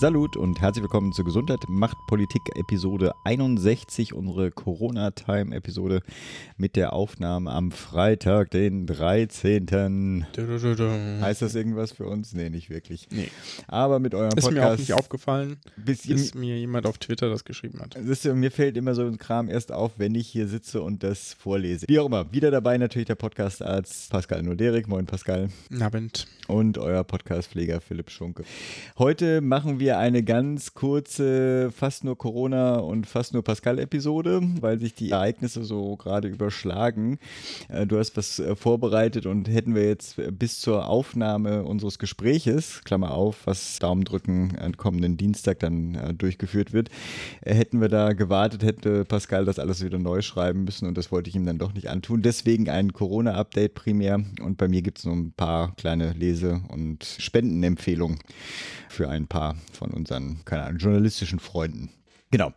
Salut und herzlich willkommen zur Gesundheit macht Politik Episode 61, unsere Corona-Time-Episode mit der Aufnahme am Freitag, den 13. Heißt das irgendwas für uns? Nee, nicht wirklich. Nee. Aber mit eurem Ist Podcast. mir auch nicht aufgefallen, bis bis mir jemand auf Twitter das geschrieben hat. Siehst du, mir fällt immer so ein Kram erst auf, wenn ich hier sitze und das vorlese. Wie auch immer, wieder dabei natürlich der Podcast-Arzt Pascal Noderik. Moin Pascal. Abend. Und euer Podcast-Pfleger Philipp Schunke. Heute machen wir eine ganz kurze, fast nur Corona- und fast nur Pascal-Episode, weil sich die Ereignisse so gerade überschlagen. Äh, Du hast was äh, vorbereitet und hätten wir jetzt bis zur Aufnahme unseres Gespräches, Klammer auf, was Daumen drücken, am kommenden Dienstag dann äh, durchgeführt wird, äh, hätten wir da gewartet, hätte Pascal das alles wieder neu schreiben müssen und das wollte ich ihm dann doch nicht antun. Deswegen ein Corona-Update primär und bei mir gibt es noch ein paar kleine Lese- und Spendenempfehlungen für ein paar von unseren, keine Ahnung, journalistischen Freunden. Genau.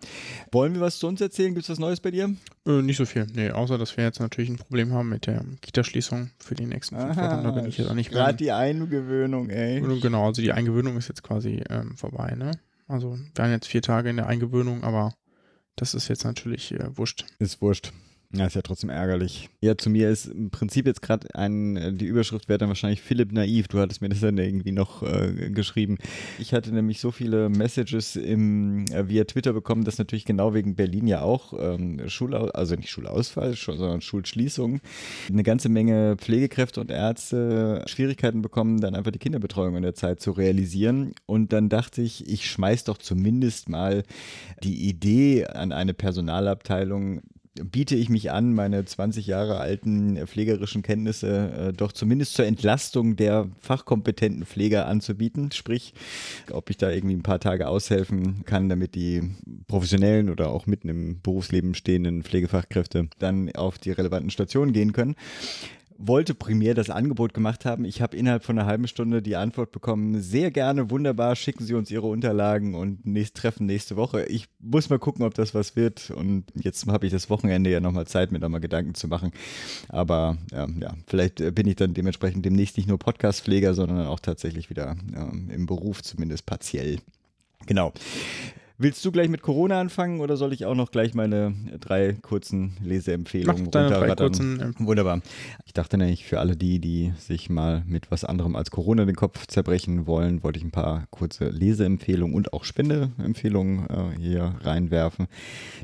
Wollen wir was zu uns erzählen? Gibt es was Neues bei dir? Äh, nicht so viel. Nee, außer dass wir jetzt natürlich ein Problem haben mit der Kita-Schließung für die nächsten fünf Wochen. Da bin ich jetzt auch nicht mehr. Gerade die Eingewöhnung, ey. Genau, also die Eingewöhnung ist jetzt quasi ähm, vorbei, ne? Also wir waren jetzt vier Tage in der Eingewöhnung, aber das ist jetzt natürlich äh, wurscht. Ist wurscht. Ja, ist ja trotzdem ärgerlich. Ja, zu mir ist im Prinzip jetzt gerade ein, die Überschrift wäre dann wahrscheinlich Philipp Naiv. Du hattest mir das dann irgendwie noch äh, geschrieben. Ich hatte nämlich so viele Messages im, äh, via Twitter bekommen, dass natürlich genau wegen Berlin ja auch ähm, Schulaus also nicht Schulausfall, sondern Schulschließung, eine ganze Menge Pflegekräfte und Ärzte Schwierigkeiten bekommen, dann einfach die Kinderbetreuung in der Zeit zu realisieren. Und dann dachte ich, ich schmeiß doch zumindest mal die Idee an eine Personalabteilung, biete ich mich an, meine 20 Jahre alten pflegerischen Kenntnisse äh, doch zumindest zur Entlastung der fachkompetenten Pfleger anzubieten. Sprich, ob ich da irgendwie ein paar Tage aushelfen kann, damit die professionellen oder auch mitten im Berufsleben stehenden Pflegefachkräfte dann auf die relevanten Stationen gehen können wollte primär das Angebot gemacht haben. Ich habe innerhalb von einer halben Stunde die Antwort bekommen, sehr gerne, wunderbar, schicken Sie uns Ihre Unterlagen und nächst, treffen nächste Woche. Ich muss mal gucken, ob das was wird und jetzt habe ich das Wochenende ja nochmal Zeit, mir da mal Gedanken zu machen. Aber ähm, ja, vielleicht bin ich dann dementsprechend demnächst nicht nur Podcastpfleger, sondern auch tatsächlich wieder ähm, im Beruf, zumindest partiell. Genau. Willst du gleich mit Corona anfangen oder soll ich auch noch gleich meine drei kurzen Leseempfehlungen Mach runterrattern? kurzen, ähm, Wunderbar. Ich dachte nämlich, für alle die, die sich mal mit was anderem als Corona den Kopf zerbrechen wollen, wollte ich ein paar kurze Leseempfehlungen und auch Spendeempfehlungen äh, hier reinwerfen.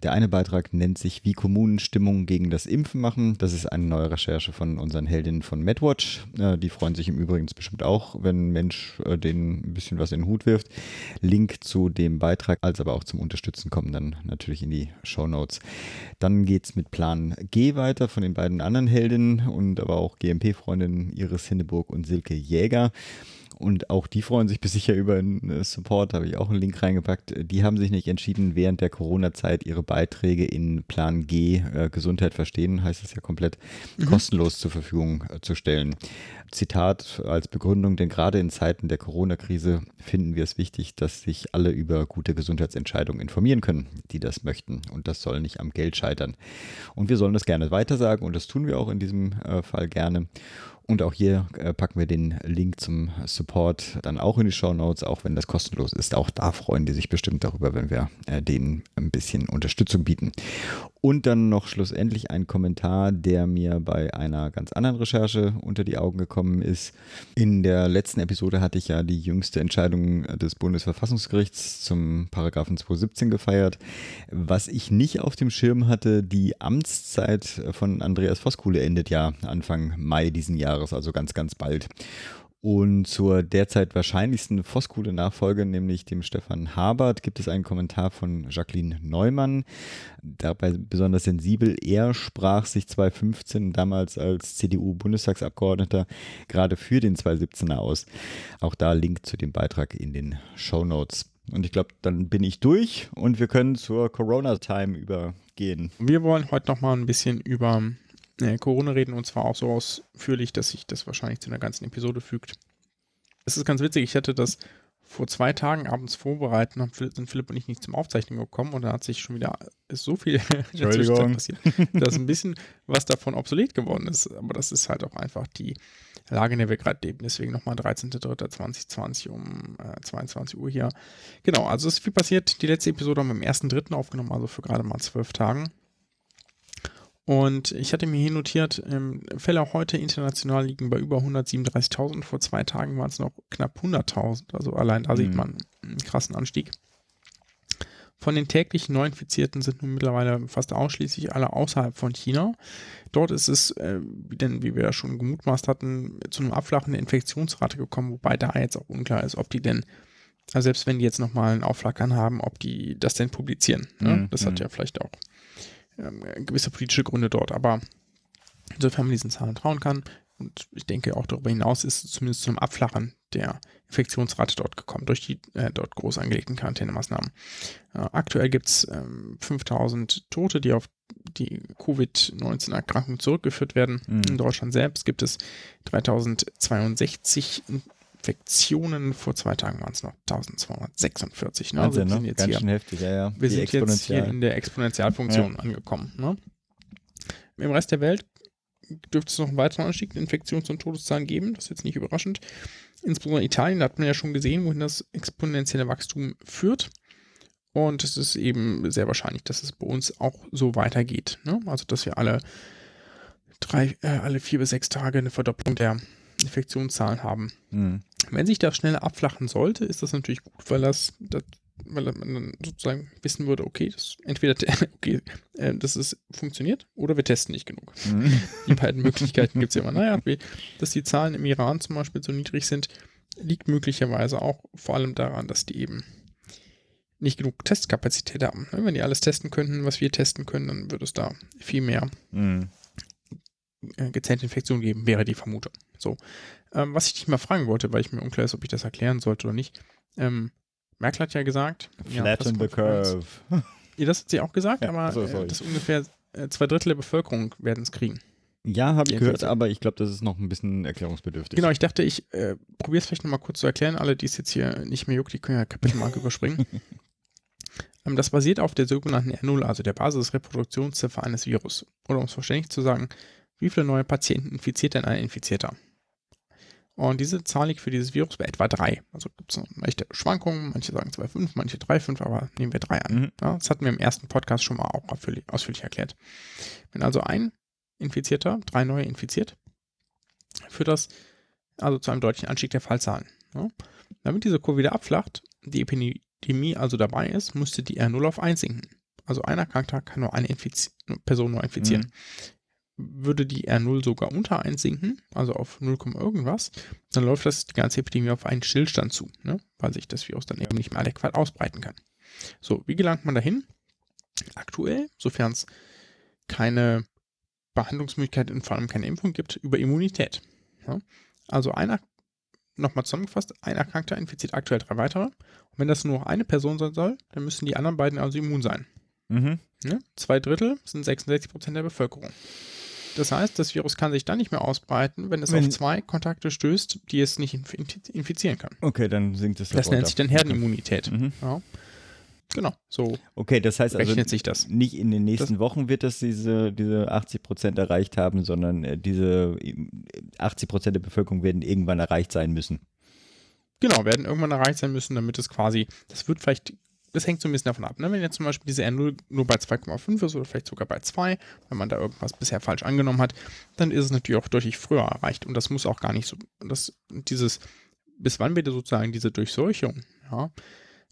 Der eine Beitrag nennt sich Wie Kommunen Stimmung gegen das Impfen machen. Das ist eine neue Recherche von unseren Heldinnen von MedWatch. Äh, die freuen sich im Übrigen bestimmt auch, wenn ein Mensch äh, denen ein bisschen was in den Hut wirft. Link zu dem Beitrag als aber auch zum Unterstützen kommen dann natürlich in die Show Notes. Dann geht es mit Plan G weiter von den beiden anderen Heldinnen und aber auch GMP-Freundinnen Iris Hindeburg und Silke Jäger. Und auch die freuen sich bis sicher über einen äh, Support, habe ich auch einen Link reingepackt. Die haben sich nicht entschieden, während der Corona-Zeit ihre Beiträge in Plan G äh, Gesundheit verstehen, heißt es ja komplett kostenlos zur Verfügung äh, zu stellen. Zitat als Begründung, denn gerade in Zeiten der Corona-Krise finden wir es wichtig, dass sich alle über gute Gesundheitsentscheidungen informieren können, die das möchten. Und das soll nicht am Geld scheitern. Und wir sollen das gerne weitersagen und das tun wir auch in diesem äh, Fall gerne. Und auch hier äh, packen wir den Link zum Support dann auch in die Show Notes, auch wenn das kostenlos ist. Auch da freuen die sich bestimmt darüber, wenn wir äh, denen ein bisschen Unterstützung bieten. Und dann noch schlussendlich ein Kommentar, der mir bei einer ganz anderen Recherche unter die Augen gekommen ist. In der letzten Episode hatte ich ja die jüngste Entscheidung des Bundesverfassungsgerichts zum Paragraphen 217 gefeiert. Was ich nicht auf dem Schirm hatte, die Amtszeit von Andreas Voskuhle endet ja Anfang Mai diesen Jahres, also ganz, ganz bald. Und zur derzeit wahrscheinlichsten Voskuhle-Nachfolge, nämlich dem Stefan Habert, gibt es einen Kommentar von Jacqueline Neumann. Dabei besonders sensibel. Er sprach sich 2015 damals als CDU-Bundestagsabgeordneter gerade für den 2017er aus. Auch da Link zu dem Beitrag in den Show Notes. Und ich glaube, dann bin ich durch und wir können zur Corona-Time übergehen. Wir wollen heute noch mal ein bisschen über äh, Corona reden und zwar auch so ausführlich, dass sich das wahrscheinlich zu einer ganzen Episode fügt. Es ist ganz witzig, ich hatte das vor zwei Tagen abends vorbereiten, haben sind Philipp und ich nicht zum Aufzeichnen gekommen und da hat sich schon wieder ist so viel in der Zwischenzeit passiert, dass ein bisschen was davon obsolet geworden ist. Aber das ist halt auch einfach die Lage, in der wir gerade leben. Deswegen nochmal 13.03.2020 um äh, 22 Uhr hier. Genau, also es ist viel passiert. Die letzte Episode haben wir am 1.03. aufgenommen, also für gerade mal zwölf Tagen. Und ich hatte mir hier notiert, ähm, Fälle heute international liegen bei über 137.000. Vor zwei Tagen waren es noch knapp 100.000. Also allein da mhm. sieht man einen krassen Anstieg. Von den täglichen Neuinfizierten sind nun mittlerweile fast ausschließlich alle außerhalb von China. Dort ist es, äh, denn wie wir ja schon gemutmaßt hatten, zu einem Abflachen der Infektionsrate gekommen, wobei da jetzt auch unklar ist, ob die denn, also selbst wenn die jetzt nochmal einen Aufflackern haben, ob die das denn publizieren. Ne? Mhm. Das hat mhm. ja vielleicht auch ähm, gewisse politische Gründe dort. Aber insofern man diesen Zahlen trauen kann, und ich denke auch darüber hinaus ist es zumindest zum Abflachen der Infektionsrate dort gekommen, durch die äh, dort groß angelegten Quarantänemaßnahmen. Äh, aktuell gibt es ähm, 5000 Tote, die auf die Covid-19-Erkrankung zurückgeführt werden. Mhm. In Deutschland selbst gibt es 3062 Infektionen. Vor zwei Tagen waren es noch 1246. Ne? Wahnsinn, also ne? Ganz schön heftig, ja, ja. Wir die sind jetzt hier in der Exponentialfunktion ja. angekommen. Ne? Im Rest der Welt dürfte es noch einen weiteren Anstieg in Infektions- und Todeszahlen geben. Das ist jetzt nicht überraschend. Insbesondere Italien, da hat man ja schon gesehen, wohin das exponentielle Wachstum führt. Und es ist eben sehr wahrscheinlich, dass es bei uns auch so weitergeht. Ne? Also, dass wir alle drei, äh, alle vier bis sechs Tage eine Verdopplung der Infektionszahlen haben. Mhm. Wenn sich das schneller abflachen sollte, ist das natürlich gut, weil das, das weil man dann sozusagen wissen würde, okay, das entweder okay, äh, das ist funktioniert oder wir testen nicht genug. Mhm. Die beiden Möglichkeiten gibt es ja immer. Naja, dass die Zahlen im Iran zum Beispiel so niedrig sind, liegt möglicherweise auch vor allem daran, dass die eben nicht genug Testkapazität haben. Wenn die alles testen könnten, was wir testen können, dann würde es da viel mehr mhm. Äh, gezählte Infektionen geben, wäre die Vermutung. So. Ähm, was ich dich mal fragen wollte, weil ich mir unklar ist, ob ich das erklären sollte oder nicht. Ähm, Merkel hat ja gesagt. Flatten ja, the curve. Ja, das hat sie auch gesagt, ja, aber so, äh, dass ungefähr äh, zwei Drittel der Bevölkerung werden es kriegen. Ja, habe ich gehört, aber ich glaube, das ist noch ein bisschen erklärungsbedürftig. Genau, ich dachte, ich äh, probiere es vielleicht nochmal kurz zu erklären. Alle, die es jetzt hier nicht mehr juckt, die können ja Kapitelmarke überspringen. Ähm, das basiert auf der sogenannten R0, also der Basisreproduktionsziffer eines Virus. Oder um es verständlich zu sagen, wie viele neue Patienten infiziert denn ein Infizierter? Und diese Zahl liegt für dieses Virus bei etwa 3. Also gibt es echte Schwankungen, manche sagen 2,5, manche 3,5, aber nehmen wir 3 an. Mhm. Ja, das hatten wir im ersten Podcast schon mal auch ausführlich, erklärt. Wenn also ein Infizierter drei neue infiziert, führt das also zu einem deutlichen Anstieg der Fallzahlen. Ja. Damit diese Kurve wieder abflacht, die Epidemie also dabei ist, müsste die R0 auf 1 sinken. Also ein Erkrankter kann nur eine Infiz Person nur infizieren. Mhm würde die R0 sogar unter 1 sinken, also auf 0, irgendwas, dann läuft das die ganze Epidemie auf einen Stillstand zu, ne? weil sich das Virus dann eben nicht mehr adäquat ausbreiten kann. So, wie gelangt man dahin? Aktuell, sofern es keine Behandlungsmöglichkeit und vor allem keine Impfung gibt, über Immunität. Ja? Also einer, nochmal zusammengefasst, ein Erkrankter infiziert aktuell drei weitere. Und wenn das nur eine Person sein soll, dann müssen die anderen beiden also immun sein. Mhm. Ja? Zwei Drittel sind 66 Prozent der Bevölkerung. Das heißt, das Virus kann sich dann nicht mehr ausbreiten, wenn es wenn auf zwei Kontakte stößt, die es nicht infizieren kann. Okay, dann sinkt es. Das nennt sich dann Herdenimmunität. Mhm. Ja. Genau, so. Okay, das heißt also, sich das. nicht in den nächsten das Wochen wird das diese, diese 80 Prozent erreicht haben, sondern äh, diese 80 Prozent der Bevölkerung werden irgendwann erreicht sein müssen. Genau, werden irgendwann erreicht sein müssen, damit es quasi, das wird vielleicht das hängt so ein bisschen davon ab. Ne? Wenn jetzt zum Beispiel diese R0 nur bei 2,5 ist oder vielleicht sogar bei 2, wenn man da irgendwas bisher falsch angenommen hat, dann ist es natürlich auch deutlich früher erreicht. Und das muss auch gar nicht so, das, dieses, bis wann wir sozusagen diese Durchseuchung ja,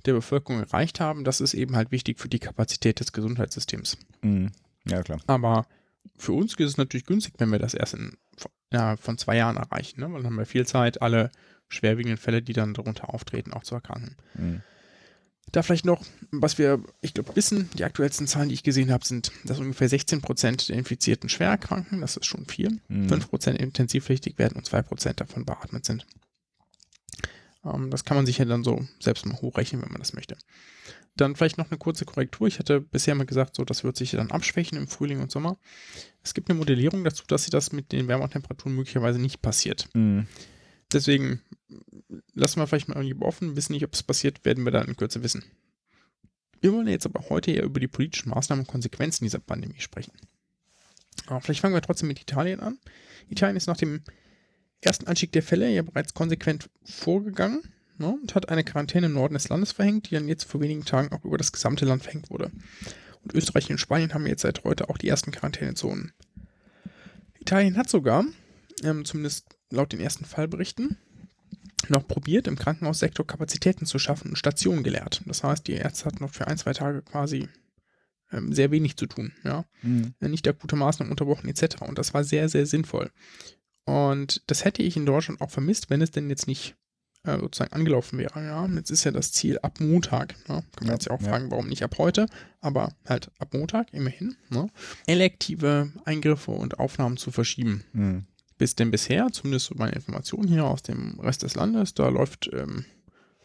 der Bevölkerung erreicht haben, das ist eben halt wichtig für die Kapazität des Gesundheitssystems. Mhm. Ja, klar. Aber für uns ist es natürlich günstig, wenn wir das erst in, ja, von zwei Jahren erreichen, ne? weil dann haben wir viel Zeit, alle schwerwiegenden Fälle, die dann darunter auftreten, auch zu erkranken. Mhm. Da vielleicht noch, was wir, ich glaube, wissen, die aktuellsten Zahlen, die ich gesehen habe, sind, dass ungefähr 16 Prozent der Infizierten schwer erkranken, das ist schon viel, mhm. 5 Prozent intensivpflichtig werden und 2 Prozent davon beatmet sind. Ähm, das kann man sich ja dann so selbst mal hochrechnen, wenn man das möchte. Dann vielleicht noch eine kurze Korrektur. Ich hatte bisher mal gesagt, so das wird sich dann abschwächen im Frühling und Sommer. Es gibt eine Modellierung dazu, dass sich das mit den Wärmetemperaturen möglicherweise nicht passiert. Mhm. Deswegen lassen wir vielleicht mal lieber offen, wissen nicht, ob es passiert, werden wir dann in Kürze wissen. Wir wollen jetzt aber heute eher über die politischen Maßnahmen und Konsequenzen dieser Pandemie sprechen. Aber vielleicht fangen wir trotzdem mit Italien an. Italien ist nach dem ersten Anstieg der Fälle ja bereits konsequent vorgegangen ne, und hat eine Quarantäne im Norden des Landes verhängt, die dann jetzt vor wenigen Tagen auch über das gesamte Land verhängt wurde. Und Österreich und Spanien haben jetzt seit heute auch die ersten Quarantänezonen. Italien hat sogar, ähm, zumindest laut den ersten Fallberichten, noch probiert, im Krankenhaussektor Kapazitäten zu schaffen und Stationen geleert. Das heißt, die Ärzte hatten noch für ein, zwei Tage quasi ähm, sehr wenig zu tun. Ja? Mhm. Nicht akute Maßnahmen unterbrochen etc. Und das war sehr, sehr sinnvoll. Und das hätte ich in Deutschland auch vermisst, wenn es denn jetzt nicht äh, sozusagen angelaufen wäre. Ja, jetzt ist ja das Ziel ab Montag. Ne? Kann man Ja, jetzt ja auch ja. fragen, warum nicht ab heute, aber halt ab Montag immerhin. Ne? Elektive Eingriffe und Aufnahmen zu verschieben. Mhm. Bis denn bisher, zumindest so meine Informationen hier aus dem Rest des Landes, da läuft ähm,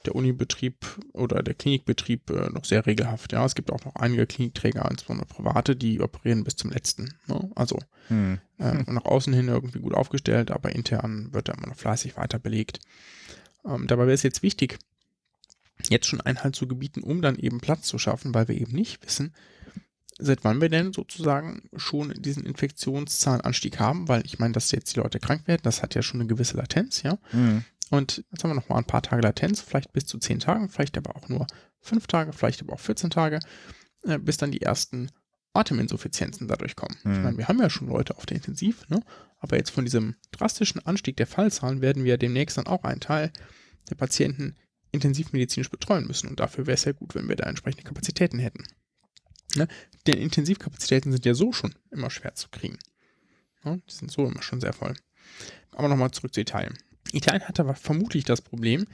der Unibetrieb oder der Klinikbetrieb äh, noch sehr regelhaft. Ja, es gibt auch noch einige Klinikträger, insbesondere private, die operieren bis zum letzten. Ne? Also Mhm. ähm, nach außen hin irgendwie gut aufgestellt, aber intern wird da immer noch fleißig weiter belegt. Ähm, dabei wäre es jetzt wichtig, jetzt schon Einhalt zu gebieten, um dann eben Platz zu schaffen, weil wir eben nicht wissen, seit wann wir denn sozusagen schon diesen Infektionszahlenanstieg haben, weil ich meine, dass jetzt die Leute krank werden, das hat ja schon eine gewisse Latenz, ja. Mhm. Und jetzt haben wir noch mal ein paar Tage Latenz, vielleicht bis zu 10 Tagen, vielleicht aber auch nur 5 Tage, vielleicht aber auch 14 Tage, äh, bis dann die ersten Ateminsuffizienzen dadurch kommen. Ich Mhm. meine, wir haben ja schon Leute auf der Intensiv, ne? aber jetzt von diesem drastischen Anstieg der Fallzahlen werden wir demnächst dann auch einen Teil der Patienten intensivmedizinisch betreuen müssen. Und dafür wäre es ja gut, wenn wir da entsprechende Kapazitäten hätten. Ne? Denn Intensivkapazitäten sind ja so schon immer schwer zu kriegen. Ne? Die sind so immer schon sehr voll. Aber nochmal zurück zu Italien. Italien hat aber vermutlich das Problem,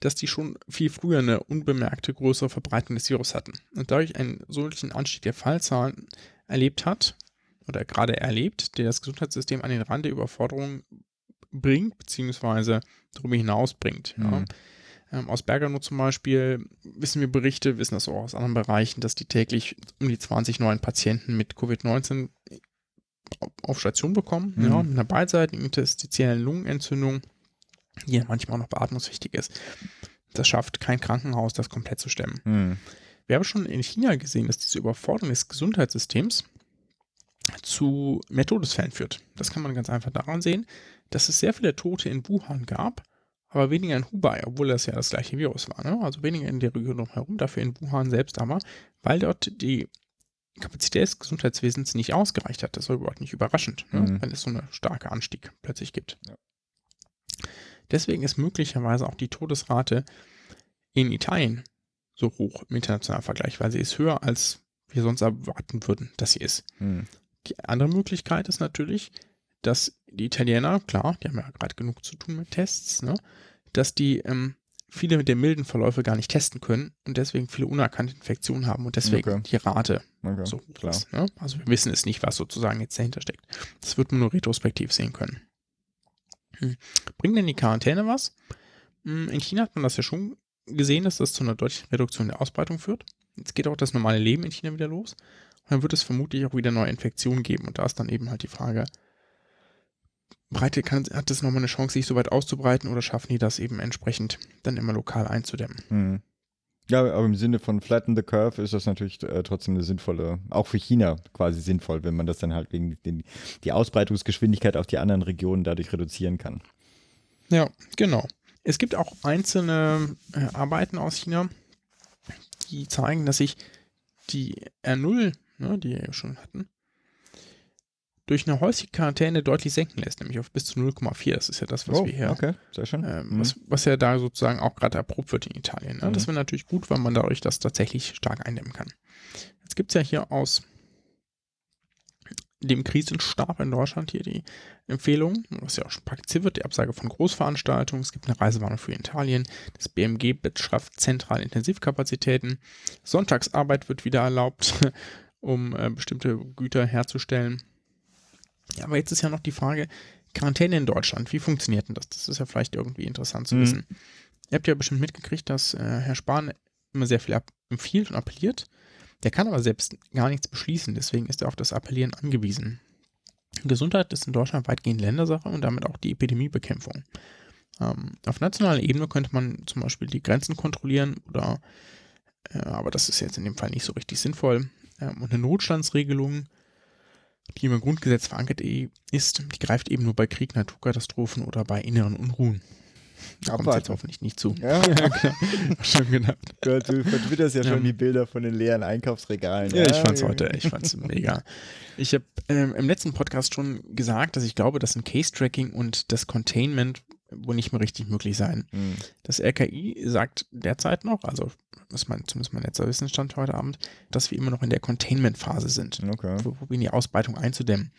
dass die schon viel früher eine unbemerkte größere Verbreitung des Virus hatten und dadurch einen solchen Anstieg der Fallzahlen erlebt hat oder gerade erlebt, der das Gesundheitssystem an den Rand der Überforderung bringt, beziehungsweise darüber hinaus bringt. Ja. Ähm, aus Bergamo zum Beispiel wissen wir Berichte, wissen das auch aus anderen Bereichen, dass die täglich um die 20 neuen Patienten mit Covid-19 auf- auf Station bekommen, Mhm. ja, mit einer beidseitigen interstitiellen Lungenentzündung, die ja manchmal auch noch beatmungswichtig ist. Das schafft kein Krankenhaus, das komplett zu stemmen. Mhm. Wir haben schon in China gesehen, dass diese Überforderung des Gesundheitssystems zu mehr Todesfällen führt. Das kann man ganz einfach daran sehen, dass es sehr viele Tote in Wuhan gab, aber weniger in Hubei, obwohl das ja das gleiche Virus war. Ne? Also weniger in der Region drumherum, dafür in Wuhan selbst aber, weil dort die Kapazität des Gesundheitswesens nicht ausgereicht hat. Das war überhaupt nicht überraschend, ne? Mhm. wenn es so eine starke Anstieg plötzlich gibt. Ja. Deswegen ist möglicherweise auch die Todesrate in Italien so hoch im internationalen Vergleich, weil sie ist höher, als wir sonst erwarten würden, dass sie ist. Mhm. Die andere Möglichkeit ist natürlich, dass die Italiener, klar, die haben ja gerade genug zu tun mit Tests, ne, dass die ähm, viele der milden Verläufe gar nicht testen können und deswegen viele unerkannte Infektionen haben und deswegen Okay. die Rate Okay, so klar. ist. Ne? Also wir wissen es nicht, was sozusagen jetzt dahinter steckt. Das wird man nur retrospektiv sehen können. Hm. Bringt denn die Quarantäne was? Hm, In China hat man das ja schon gesehen, dass das zu einer deutlichen Reduktion der Ausbreitung führt. Jetzt geht auch das normale Leben in China wieder los. Und dann wird es vermutlich auch wieder neue Infektionen geben. Und da ist dann eben halt die Frage, breite, kann, hat es nochmal eine Chance, sich so weit auszubreiten oder schaffen die das eben entsprechend dann immer lokal einzudämmen? Mhm. Ja, aber im Sinne von Flatten the Curve ist das natürlich äh, trotzdem eine sinnvolle, auch für China quasi sinnvoll, wenn man das dann halt wegen den, die Ausbreitungsgeschwindigkeit auf die anderen Regionen dadurch reduzieren kann. Ja, genau. Es gibt auch einzelne äh, Arbeiten aus China, die zeigen, dass sich die R0, ne, die wir ja schon hatten, durch eine häusliche Quarantäne deutlich senken lässt, nämlich auf bis zu 0,4. Das ist ja das, was wir hier, Oh, okay, sehr schön. ähm, Mhm. was, was ja da sozusagen auch gerade erprobt wird in Italien. Ne? Das Mhm. wäre natürlich gut, weil man dadurch das tatsächlich stark eindämmen kann. Jetzt gibt es ja hier aus dem Krisenstab in Deutschland hier die Empfehlung, was ja auch schon praktiziert wird, die Absage von Großveranstaltungen. Es gibt eine Reisewarnung für Italien. Das BMG beschafft zentrale Intensivkapazitäten. Sonntagsarbeit wird wieder erlaubt, um äh, bestimmte Güter herzustellen. Ja, aber jetzt ist ja noch die Frage, Quarantäne in Deutschland, wie funktioniert denn das? Das ist ja vielleicht irgendwie interessant zu Mhm. wissen. Ihr habt ja bestimmt mitgekriegt, dass äh, Herr Spahn immer sehr viel empfiehlt und appelliert. Der kann aber selbst gar nichts beschließen, deswegen ist er auf das Appellieren angewiesen. Gesundheit ist in Deutschland weitgehend Ländersache und damit auch die Epidemiebekämpfung. Ähm, auf nationaler Ebene könnte man zum Beispiel die Grenzen kontrollieren oder, äh, aber das ist jetzt in dem Fall nicht so richtig sinnvoll. Ähm, und eine Notstandsregelung, die im Grundgesetz verankert ist, die greift eben nur bei Krieg, Naturkatastrophen oder bei inneren Unruhen. Da kommt jetzt hoffentlich nicht zu. Ja, ja klar. schon gedacht. Du, du vertwitterst ja, ja schon die Bilder von den leeren Einkaufsregalen. Ja, ja ich fand's heute, ich fand's mega. Ich habe ähm, im letzten Podcast schon gesagt, dass ich glaube, dass ein Case-Tracking und das Containment wohl nicht mehr richtig möglich sein. Mhm. Das RKI sagt derzeit noch, also ist mein, zumindest mein letzter Wissensstand heute Abend, dass wir immer noch in der Containment-Phase sind. Okay. Wo, probieren die Ausbreitung einzudämmen.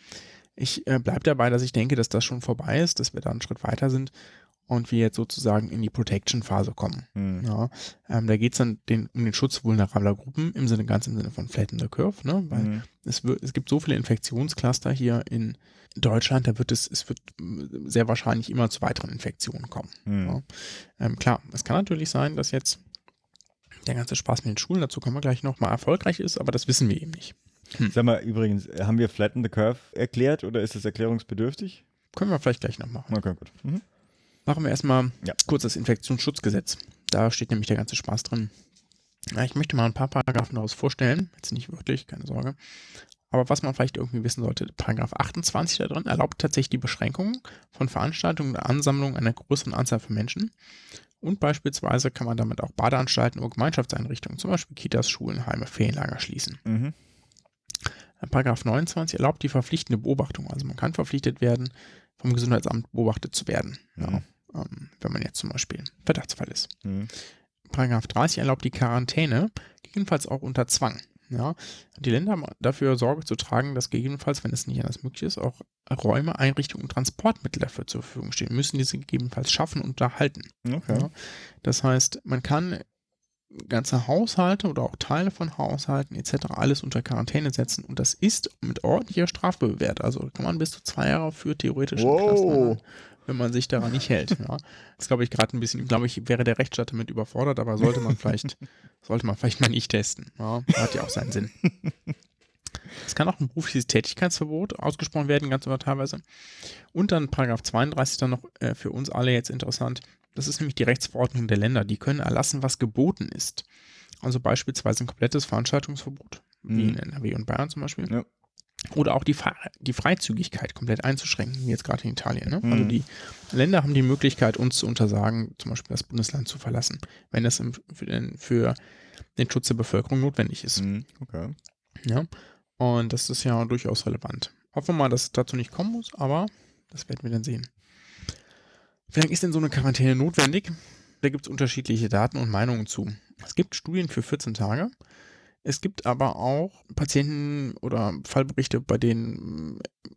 Ich äh, bleibe dabei, dass ich denke, dass das schon vorbei ist, dass wir da einen Schritt weiter sind und wir jetzt sozusagen in die Protection-Phase kommen. Mhm. Ja, ähm, da geht es dann den, um den Schutz vulnerabler Gruppen im Sinne, ganz im Sinne von Flatten the Curve, ne? weil mhm. es, wird, es gibt so viele Infektionscluster hier in Deutschland, da wird es, es wird sehr wahrscheinlich immer zu weiteren Infektionen kommen. Mhm. Ja. Ähm, klar, es kann natürlich sein, dass jetzt der ganze Spaß mit den Schulen, dazu kommen wir gleich noch, mal erfolgreich ist, aber das wissen wir eben nicht. Hm. Sag mal, übrigens, haben wir Flatten the Curve erklärt oder ist das erklärungsbedürftig? Können wir vielleicht gleich noch machen. Okay, gut. Mhm. Machen wir erstmal ja. kurz das Infektionsschutzgesetz. Da steht nämlich der ganze Spaß drin. Ich möchte mal ein paar Paragraphen daraus vorstellen. Jetzt nicht wirklich, keine Sorge. Aber was man vielleicht irgendwie wissen sollte, Paragraph 28 da drin erlaubt tatsächlich die Beschränkung von Veranstaltungen oder Ansammlungen einer größeren Anzahl von Menschen. Und beispielsweise kann man damit auch Badeanstalten oder Gemeinschaftseinrichtungen, zum Beispiel Kitas, Schulen, Heime, Ferienlager schließen. Mhm. Paragraph 29 erlaubt die verpflichtende Beobachtung. Also man kann verpflichtet werden, vom Gesundheitsamt beobachtet zu werden. Mhm. Ja ähm, wenn man jetzt zum Beispiel Verdachtsfall ist. Mhm. Paragraph 30 erlaubt die Quarantäne, gegebenenfalls auch unter Zwang. Ja, die Länder haben dafür Sorge zu tragen, dass gegebenenfalls, wenn es nicht anders möglich ist, auch Räume, Einrichtungen und Transportmittel dafür zur Verfügung stehen, müssen diese gegebenenfalls schaffen und unterhalten. Okay. Ja, das heißt, man kann ganze Haushalte oder auch Teile von Haushalten etc. alles unter Quarantäne setzen und das ist mit ordentlicher Strafe bewährt. Also kann man bis zu zwei Jahre für theoretisch wow wenn man sich daran nicht hält. Ja. Das glaube ich gerade ein bisschen, glaube ich, wäre der Rechtsstaat damit überfordert, aber sollte man vielleicht, sollte man vielleicht mal nicht testen. Ja, hat ja auch seinen Sinn. Es kann auch ein berufliches Tätigkeitsverbot ausgesprochen werden, ganz oder teilweise. Und dann Paragraph 32 dann noch äh, für uns alle jetzt interessant. Das ist nämlich die Rechtsverordnung der Länder. Die können erlassen, was geboten ist. Also beispielsweise ein komplettes Veranstaltungsverbot, wie mhm. in NRW und Bayern zum Beispiel. Ja. Oder auch die, die Freizügigkeit komplett einzuschränken, wie jetzt gerade in Italien. Ne? Mhm. Also die Länder haben die Möglichkeit, uns zu untersagen, zum Beispiel das Bundesland zu verlassen, wenn das im, für, den, für, den, Schutz der Bevölkerung notwendig ist. Mhm. Okay. Ja. Und das ist ja durchaus relevant. Hoffen wir mal, dass es dazu nicht kommen muss, aber das werden wir dann sehen. Wie lange ist denn so eine Quarantäne notwendig? Da gibt es unterschiedliche Daten und Meinungen zu. Es gibt Studien für 14 Tage. Es gibt aber auch Patienten oder Fallberichte, bei denen äh,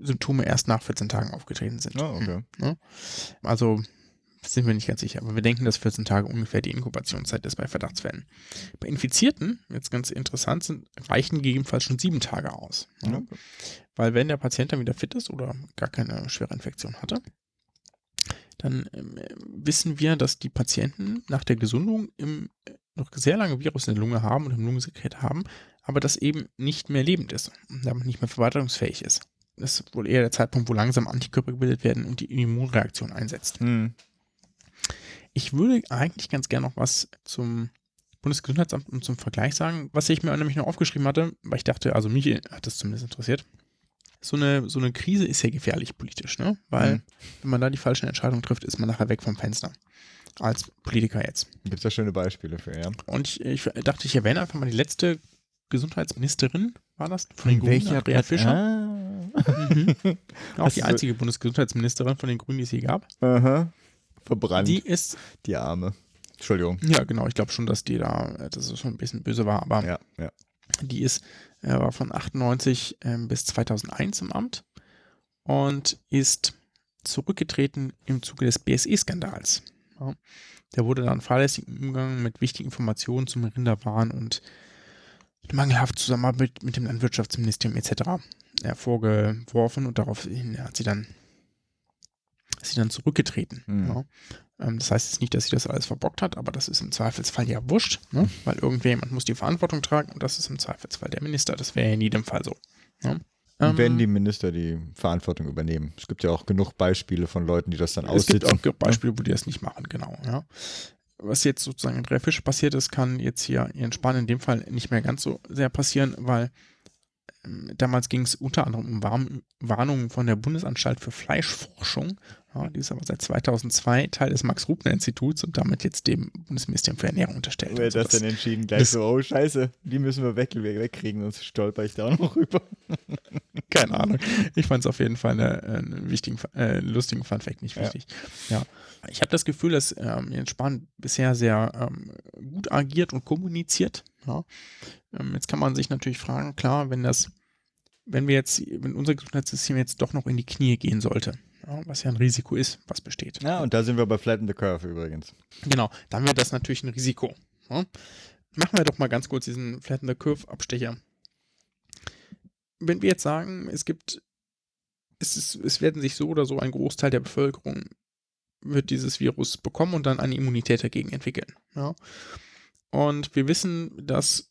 Symptome erst nach 14 Tagen aufgetreten sind. Oh, okay. Ne? Also sind wir nicht ganz sicher, aber wir denken, dass 14 Tage ungefähr die Inkubationszeit ist bei Verdachtsfällen. Bei Infizierten, jetzt ganz interessant sind, reichen gegebenenfalls schon sieben Tage aus. Ne? Okay. Weil wenn der Patient dann wieder fit ist oder gar keine schwere Infektion hatte, dann äh, wissen wir, dass die Patienten nach der Gesundung im noch sehr lange Virus in der Lunge haben und im Lungensekret haben, aber das eben nicht mehr lebend ist und damit nicht mehr verwaltungsfähig ist. Das ist wohl eher der Zeitpunkt, wo langsam Antikörper gebildet werden und die Immunreaktion einsetzt. Hm. Ich würde eigentlich ganz gerne noch was zum Bundesgesundheitsamt und zum Vergleich sagen, was ich mir nämlich noch aufgeschrieben hatte, weil ich dachte, also mich hat das zumindest interessiert. So eine, so eine Krise ist ja gefährlich politisch, ne? Weil, hm. wenn man da die falsche Entscheidung trifft, ist man nachher weg vom Fenster als Politiker jetzt. Gibt es da schöne Beispiele für, ja. Und ich, ich, dachte, ich erwähne einfach mal die letzte Gesundheitsministerin, war das? Von den Grünen, Andrea Fischer. Ah. Mhm. Auch die einzige so? Bundesgesundheitsministerin von den Grünen, die es je gab. Aha. Verbrannt. Die ist. Die Arme. Entschuldigung. Ja, genau. Ich glaube schon, dass die da, dass es schon ein bisschen böse war, aber ja, ja. die ist, äh, war von 98 äh, bis 2001 im Amt und ist zurückgetreten im Zuge des BSE-Skandals. Ja. Der wurde dann fahrlässigen Umgang mit wichtigen Informationen zum Rinderwahn und mangelhaft Zusammenarbeit mit dem Landwirtschaftsministerium etc. vorgeworfen und daraufhin hat sie dann ist sie dann zurückgetreten. Mhm. Ja. Ähm, das heißt jetzt nicht, dass sie das alles verbockt hat, aber das ist im Zweifelsfall ja wurscht, ne? weil irgendjemand muss die Verantwortung tragen und das ist im Zweifelsfall der Minister. Das wäre ja in jedem Fall so. Ja. Ähm, Wenn die Minister die Verantwortung übernehmen. Es gibt ja auch genug Beispiele von Leuten, die das dann es gibt aussitzen. auch Beispiele, wo die das nicht machen, genau. Ja. Was jetzt sozusagen in drei Fische passiert ist, kann jetzt hier in Spanien in dem Fall nicht mehr ganz so sehr passieren, weil damals ging es unter anderem um Warn Warnungen von der Bundesanstalt für Fleischforschung. Ja, die ist aber seit 2002 Teil des Max-Rubner-Instituts und damit jetzt dem Bundesministerium für Ernährung unterstellt. Wer Also das denn entschieden? Gleich so, oh scheiße, die müssen wir weg, wegkriegen, sonst stolper ich da auch noch rüber. Keine Ahnung. Ich fand es auf jeden Fall eine, einen wichtigen, äh, lustigen Funfact, nicht Ja. wichtig. Ja. Ich habe das Gefühl, dass ähm, Jens Spahn bisher sehr ähm, gut agiert und kommuniziert. Ja. Ähm, jetzt kann man sich natürlich fragen, klar, wenn das, wenn wir jetzt, wenn unser Gesundheitssystem jetzt doch noch in die Knie gehen sollte, ja, was ja ein Risiko ist, was besteht. Ja, und da sind wir bei Flatten the Curve übrigens. Genau, dann wäre das natürlich ein Risiko. Ja. Machen wir doch mal ganz kurz diesen Flatten the Curve Abstecher. Wenn wir jetzt sagen, es gibt, es, ist, es werden sich so oder so ein Großteil der Bevölkerung wird dieses Virus bekommen und dann eine Immunität dagegen entwickeln. Ja. Und wir wissen, dass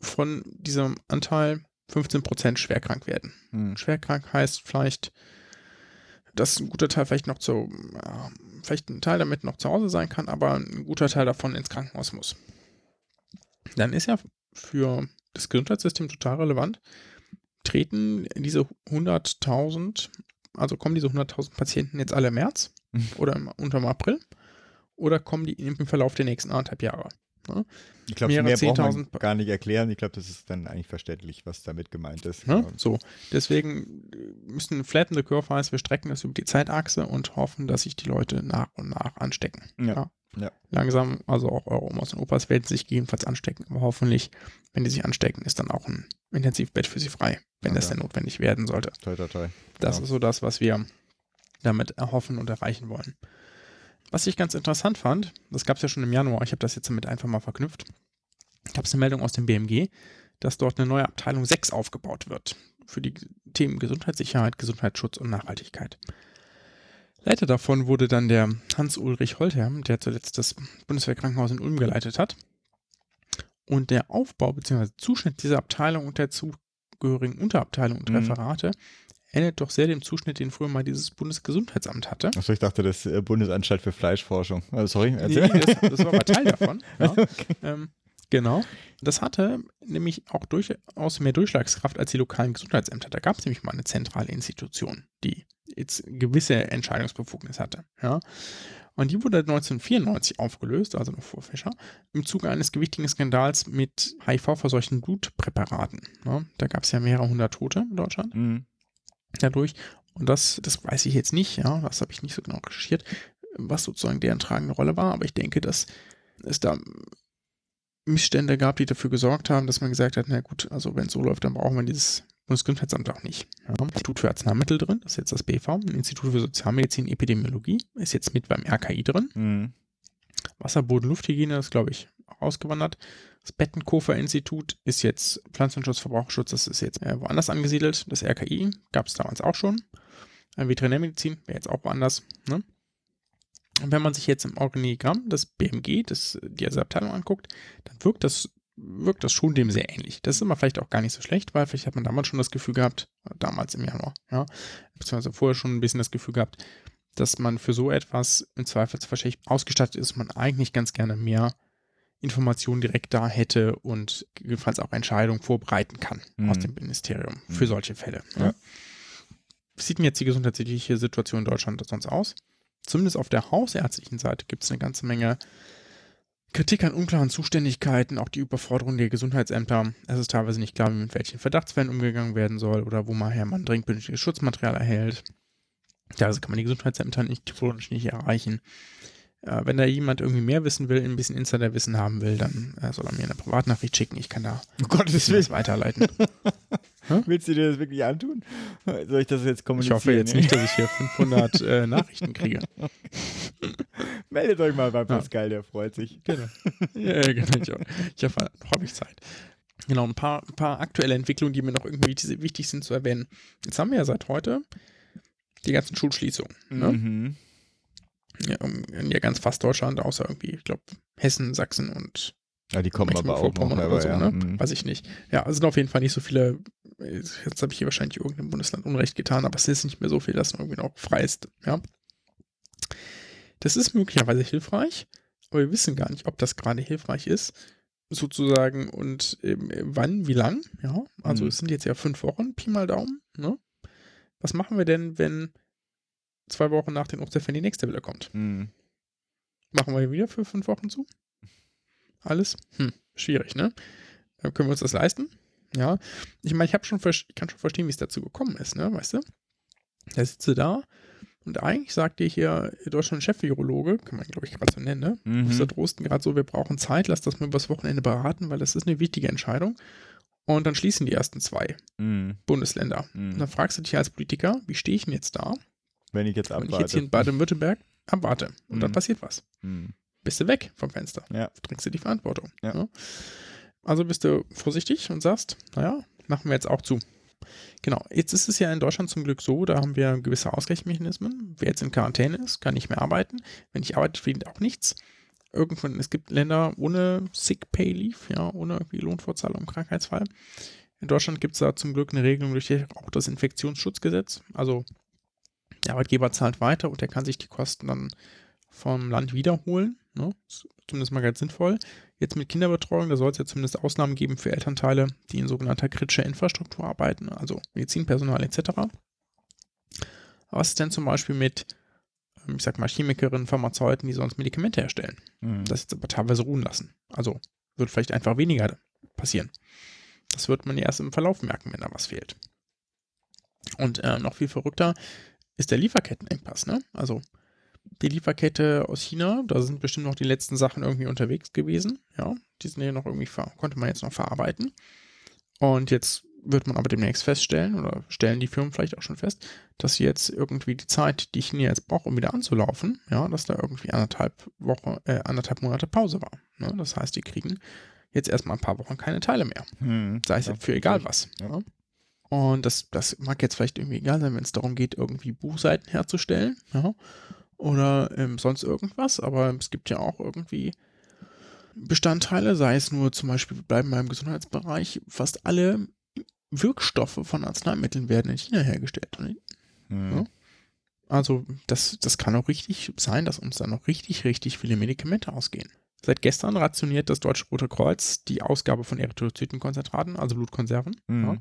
von diesem Anteil 15% schwerkrank werden. Hm. Schwerkrank heißt vielleicht, dass ein guter Teil vielleicht noch zu, ja, vielleicht ein Teil damit noch zu Hause sein kann, aber ein guter Teil davon ins Krankenhaus muss. Dann ist ja für das Gesundheitssystem total relevant, treten diese 100.000, also kommen diese 100.000 Patienten jetzt alle im März Mhm. oder im, unterm April oder kommen die im Verlauf der nächsten anderthalb Jahre? Ich glaube, mehr braucht man 10.000 gar nicht erklären. Ich glaube, das ist dann eigentlich verständlich, was damit gemeint ist. Ne? So, deswegen äh, müssen Flatten the Curve heißt, wir strecken das über die Zeitachse und hoffen, dass sich die Leute nach und nach anstecken. Ja. Ja. Langsam, also auch eure Omas und Opas werden sich gegebenenfalls anstecken, aber hoffentlich, wenn die sich anstecken, ist dann auch ein Intensivbett für sie frei, wenn Ja, das ja. denn notwendig werden sollte. Toi, toi, toi. Das Ja. ist so das, was wir damit erhoffen und erreichen wollen. Was ich ganz interessant fand, das gab es ja schon im Januar, ich habe das jetzt damit einfach mal verknüpft, gab es eine Meldung aus dem BMG, dass dort eine neue Abteilung 6 aufgebaut wird für die Themen Gesundheitssicherheit, Gesundheitsschutz und Nachhaltigkeit. Leiter davon wurde dann der Hans-Ulrich Holter, der zuletzt das Bundeswehrkrankenhaus in Ulm geleitet hat. Und der Aufbau bzw. Zuschnitt dieser Abteilung und der zugehörigen Unterabteilung und Mhm. Referate ähnelt doch sehr dem Zuschnitt, den früher mal dieses Bundesgesundheitsamt hatte. Achso, ich dachte, das äh, Bundesanstalt für Fleischforschung. Also, sorry. Nee, das, das war aber Teil davon. Ja. Ähm, genau. Das hatte nämlich auch durchaus mehr Durchschlagskraft als die lokalen Gesundheitsämter. Da gab es nämlich mal eine zentrale Institution, die jetzt gewisse Entscheidungsbefugnis hatte. Ja. Und die wurde 1994 aufgelöst, also noch vor Fischer, im Zuge eines gewichtigen Skandals mit HIV-verseuchten Blutpräparaten. Ja. Da gab es ja mehrere hundert Tote in Deutschland Mhm. Dadurch. Und das, das weiß ich jetzt nicht, ja, das habe ich nicht so genau recherchiert, was sozusagen deren tragende Rolle war, aber ich denke, dass es da Missstände gab, die dafür gesorgt haben, dass man gesagt hat, na gut, also wenn es so läuft, dann brauchen wir dieses Bundesgesundheitsamt auch nicht. Ja. Institut für Arzneimittel drin, das ist jetzt das BV, ein Institut für Sozialmedizin, Epidemiologie, ist jetzt mit beim RKI drin. Mhm. Wasser, Boden, Lufthygiene ist, glaube ich, ausgewandert. Das Bettenkofer-Institut ist jetzt Pflanzenschutz, Verbraucherschutz, das ist jetzt äh, woanders angesiedelt. Das RKI gab es damals auch schon. Äh, Veterinärmedizin wäre jetzt auch woanders. Ne? Und wenn man sich jetzt im Organigramm des BMG, das, diese Abteilung anguckt, dann wirkt das, wirkt das schon dem sehr ähnlich. Das ist immer vielleicht auch gar nicht so schlecht, weil vielleicht hat man damals schon das Gefühl gehabt, äh, damals im Januar, ja, beziehungsweise vorher schon ein bisschen das Gefühl gehabt, dass man für so etwas im Zweifelsfall ausgestattet ist, man eigentlich ganz gerne mehr Informationen direkt da hätte und gegebenenfalls auch Entscheidungen vorbereiten kann Mhm. aus dem Ministerium für Mhm. solche Fälle. Ja. Ja. Wie sieht denn jetzt die gesundheitliche Situation in Deutschland sonst aus? Zumindest auf der hausärztlichen Seite gibt es eine ganze Menge Kritik an unklaren Zuständigkeiten, auch die Überforderung der Gesundheitsämter. Es ist teilweise nicht klar, wie mit welchen Verdachtsfällen umgegangen werden soll oder wo mal man dringend benötigtes Schutzmaterial erhält. Teilweise kann man die Gesundheitsämter nicht telefonisch nicht erreichen. Äh, wenn da jemand irgendwie mehr wissen will, ein bisschen Insiderwissen haben will, dann äh, soll er mir eine Privatnachricht schicken. Ich kann da Um Gottes das Willen. weiterleiten. Willst du dir das wirklich antun? Soll ich das jetzt Ich kommunizieren? hoffe jetzt nicht, dass ich hier 500 äh, Nachrichten kriege. Meldet euch mal bei Ja. Pascal, der freut sich. Genau. ja, genau. Ich, ich habe ich Zeit. Genau, ein paar, ein paar aktuelle Entwicklungen, die mir noch irgendwie wichtig- wichtig sind zu erwähnen. Jetzt haben wir ja seit heute die ganzen Schulschließungen. Ne? Mhm. Ja, um, ja ganz fast Deutschland, außer irgendwie, ich glaube, Hessen, Sachsen und Ja, die kommen aber auch noch. Oder so, ja, ne? Weiß ich nicht. Ja, es sind auf jeden Fall nicht so viele. Jetzt habe ich hier wahrscheinlich irgendeinem Bundesland Unrecht getan, aber es ist nicht mehr so viel, dass irgendwie noch frei ist. Ja. Das ist möglicherweise hilfreich, aber wir wissen gar nicht, ob das gerade hilfreich ist, sozusagen und ähm, wann, wie lang. Ja, also Mhm. es sind jetzt ja fünf Wochen, Pi mal Daumen. Ne? Was machen wir denn, wenn zwei Wochen nach den Osterferien die nächste Welle kommt? Mm. Machen wir wieder für fünf Wochen zu? Alles? Hm, schwierig, ne? Äh, können wir uns das leisten? Ja. Ich meine, ich habe schon, ich kann schon verstehen, wie es dazu gekommen ist, ne? Weißt du? Da sitze da und eigentlich sagte hier Deutschland Chef-Virologe, kann man glaube ich gerade so nennen, ne? Mhm. Professor Drosten gerade so, wir brauchen Zeit, lass das mal übers Wochenende beraten, weil das ist eine wichtige Entscheidung. Und dann schließen die ersten zwei Mm. Bundesländer. Und Mm. dann fragst du dich als Politiker, wie stehe ich denn jetzt da, Wenn ich jetzt wenn ich jetzt hier in abwarte. Baden-Württemberg abwarte und dann Mhm. passiert was? Mm. bist du weg vom Fenster. Ja. Trägst du die Verantwortung. Ja. ne? Also bist du vorsichtig und sagst, naja, machen wir jetzt auch zu. Genau, jetzt ist es ja in Deutschland zum Glück so, da haben wir gewisse Ausgleichsmechanismen. Wer jetzt in Quarantäne ist, kann nicht mehr arbeiten. Wenn ich arbeite, verdient auch nichts. Irgendwann, es gibt Länder ohne Sick Pay Leave, ja, ohne irgendwie Lohnfortzahlung im Krankheitsfall. In Deutschland gibt es da zum Glück eine Regelung durch die- auch das Infektionsschutzgesetz. Also der Arbeitgeber zahlt weiter und der kann sich die Kosten dann vom Land wiederholen. Ne? Ist zumindest mal ganz sinnvoll. Jetzt mit Kinderbetreuung, da soll es ja zumindest Ausnahmen geben für Elternteile, die in sogenannter kritischer Infrastruktur arbeiten, also Medizinpersonal etc. Was ist denn zum Beispiel mit, ähm, ich sag mal, Chemikerinnen, Pharmazeuten, die sonst Medikamente herstellen? Mm. Das jetzt aber teilweise ruhen lassen. Also wird vielleicht einfach weniger passieren. Das wird man ja erst im Verlauf merken, wenn da was fehlt. Und äh, noch viel verrückter ist der Lieferkettenengpass. Ne? Also die Lieferkette aus China, da sind bestimmt noch die letzten Sachen irgendwie unterwegs gewesen. Ja, die sind ja noch irgendwie, konnte man jetzt noch verarbeiten. Und jetzt wird man aber demnächst feststellen, oder stellen die Firmen vielleicht auch schon fest, dass jetzt irgendwie die Zeit, die China jetzt braucht, um wieder anzulaufen, ja, dass da irgendwie anderthalb Wochen, äh, anderthalb Monate Pause war. Ne? Das heißt, die kriegen jetzt erstmal ein paar Wochen keine Teile mehr. Mm. Sei es Ja, jetzt für egal was. Ja. Ja. Und das, das mag jetzt vielleicht irgendwie egal sein, wenn es darum geht, irgendwie Buchseiten herzustellen, ja, oder ähm, sonst irgendwas, aber es gibt ja auch irgendwie Bestandteile, sei es nur zum Beispiel, wir bleiben mal im Gesundheitsbereich, fast alle Wirkstoffe von Arzneimitteln werden in China hergestellt. Und Mm. Ja. Also das, das kann auch richtig sein, dass uns da noch richtig, richtig viele Medikamente ausgehen. Seit gestern rationiert das Deutsche Rote Kreuz die Ausgabe von Erythrozytenkonzentraten, also Blutkonserven, Mhm. ja,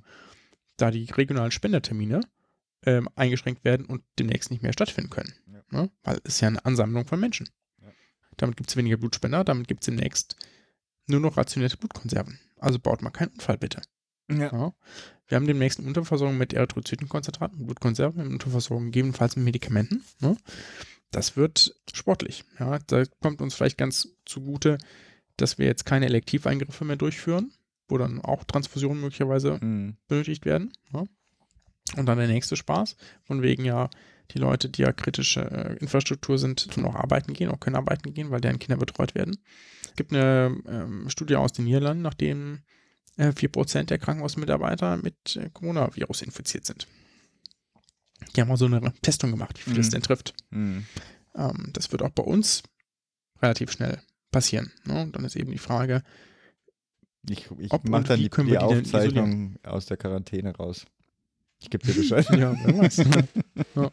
da die regionalen Spendertermine ähm, eingeschränkt werden und demnächst nicht mehr stattfinden können. Ja. Ne? Weil es ja eine Ansammlung von Menschen. Ja. Damit gibt es weniger Blutspender, damit gibt es demnächst nur noch rationierte Blutkonserven. Also baut mal keinen Unfall bitte. Ja. Ja. Wir haben demnächst eine Unterversorgung mit Erythrozytenkonzentraten, Blutkonserven, eine Unterversorgung gegebenenfalls mit Medikamenten. Ne? Das wird sportlich. Ja. Da kommt uns vielleicht ganz zugute, dass wir jetzt keine Elektiveingriffe mehr durchführen, wo dann auch Transfusionen möglicherweise Mm. benötigt werden. Ja. Und dann der nächste Spaß, von wegen ja, die Leute, die ja kritische äh, Infrastruktur sind, tun auch arbeiten gehen, auch können arbeiten gehen, weil deren Kinder betreut werden. Es gibt eine ähm, Studie aus den Niederlanden, nachdem äh, 4% der Krankenhausmitarbeiter mit äh, Coronavirus infiziert sind. Die haben mal so eine Testung gemacht, wie viel es Mhm. denn trifft. Mm. Ähm, das wird auch bei uns relativ schnell passieren. Ne? Und dann ist eben die Frage, Ich, ich Ob mache dann die, die Aufzeichnung aus der Quarantäne raus. Ich gebe dir Bescheid. ja, wer weiß.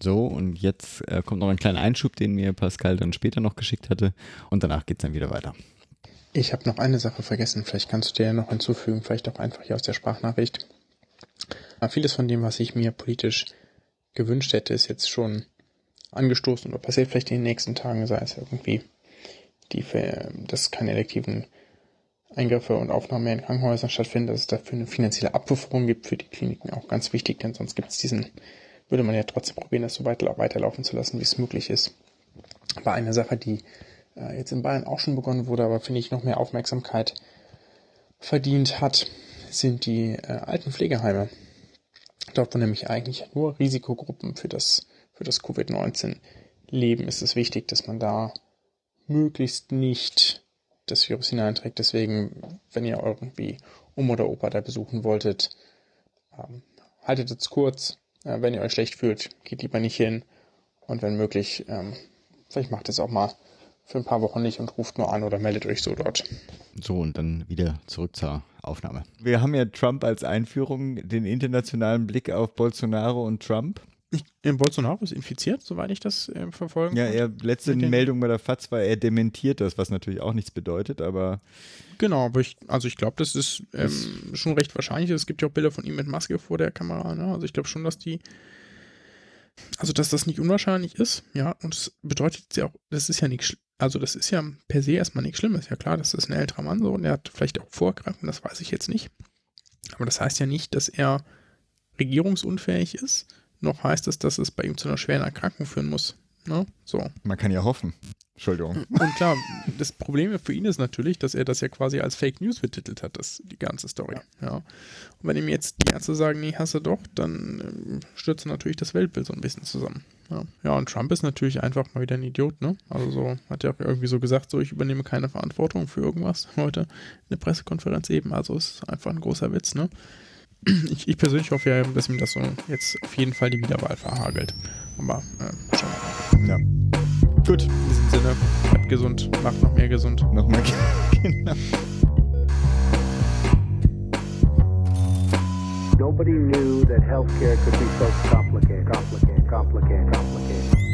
So, und jetzt äh, kommt noch ein kleiner Einschub, den mir Pascal dann später noch geschickt hatte. Und danach geht es dann wieder weiter. Ich habe noch eine Sache vergessen, vielleicht kannst du dir noch hinzufügen, vielleicht auch einfach hier aus der Sprachnachricht. Aber vieles von dem, was ich mir politisch gewünscht hätte, ist jetzt schon angestoßen oder passiert vielleicht in den nächsten Tagen, sei es irgendwie, die, dass keine elektiven Eingriffe und Aufnahmen mehr in Krankenhäusern stattfinden, dass es dafür eine finanzielle Abpufferung gibt für die Kliniken, auch ganz wichtig, denn sonst gibt es diesen, würde man ja trotzdem probieren, das so weit, weiterlaufen zu lassen, wie es möglich ist. Aber eine Sache, die äh, jetzt in Bayern auch schon begonnen wurde, aber finde ich noch mehr Aufmerksamkeit verdient hat, sind die äh, alten Pflegeheime. Dort, wo nämlich eigentlich nur Risikogruppen für das, für das Covid-19 leben, ist es wichtig, dass man da möglichst nicht das Virus hineinträgt. Deswegen, wenn ihr irgendwie Oma oder Opa da besuchen wolltet, ähm, haltet es kurz. Äh, wenn ihr euch schlecht fühlt, geht lieber nicht hin Und wenn möglich, ähm, vielleicht macht es auch mal für ein paar Wochen nicht und ruft nur an oder meldet euch so dort. So, und dann wieder zurück zur Aufnahme. Wir haben ja Trump als Einführung, den internationalen Blick auf Bolsonaro und Trump. Bolsonaro ist infiziert, soweit ich das äh, verfolgen Ja, er, letzte Meldung bei der FAZ war, er dementiert das, was natürlich auch nichts bedeutet, aber. Genau, aber ich, also ich glaube, das ist ähm, schon recht wahrscheinlich. Es gibt ja auch Bilder von ihm mit Maske vor der Kamera. Ne? Also ich glaube schon, dass die, also dass das nicht unwahrscheinlich ist, ja, und es bedeutet ja auch, das ist ja nichts, also das ist ja per se erstmal nichts Schlimmes. Ja klar, das ist ein älterer Mann so und der hat vielleicht auch Vorgreifen, das weiß ich jetzt nicht. Aber das heißt ja nicht, dass er regierungsunfähig ist noch heißt es, dass es bei ihm zu einer schweren Erkrankung führen muss. Ne? So. Man kann ja hoffen. Entschuldigung. Und klar, das Problem für ihn ist natürlich, dass er das ja quasi als Fake News betitelt hat, das, die ganze Story. Ja. Und wenn ihm jetzt die Ärzte sagen, nee, hast du doch, dann ähm, stürzt natürlich das Weltbild so ein bisschen zusammen. Ja. ja, und Trump ist natürlich einfach mal wieder ein Idiot, ne? Also so, hat ja auch irgendwie so gesagt, so, ich übernehme keine Verantwortung für irgendwas heute in der Pressekonferenz eben. Also ist einfach ein großer Witz, ne? ich, ich, persönlich hoffe ja, dass ihm das so jetzt auf jeden Fall die Wiederwahl verhagelt. Aber äh, schauen wir mal. Ja. Gut. In diesem Sinne, bleibt gesund, macht noch mehr gesund. Noch mehr genau. Nobody knew that healthcare could be so complicated, complicated, complicated, complicated.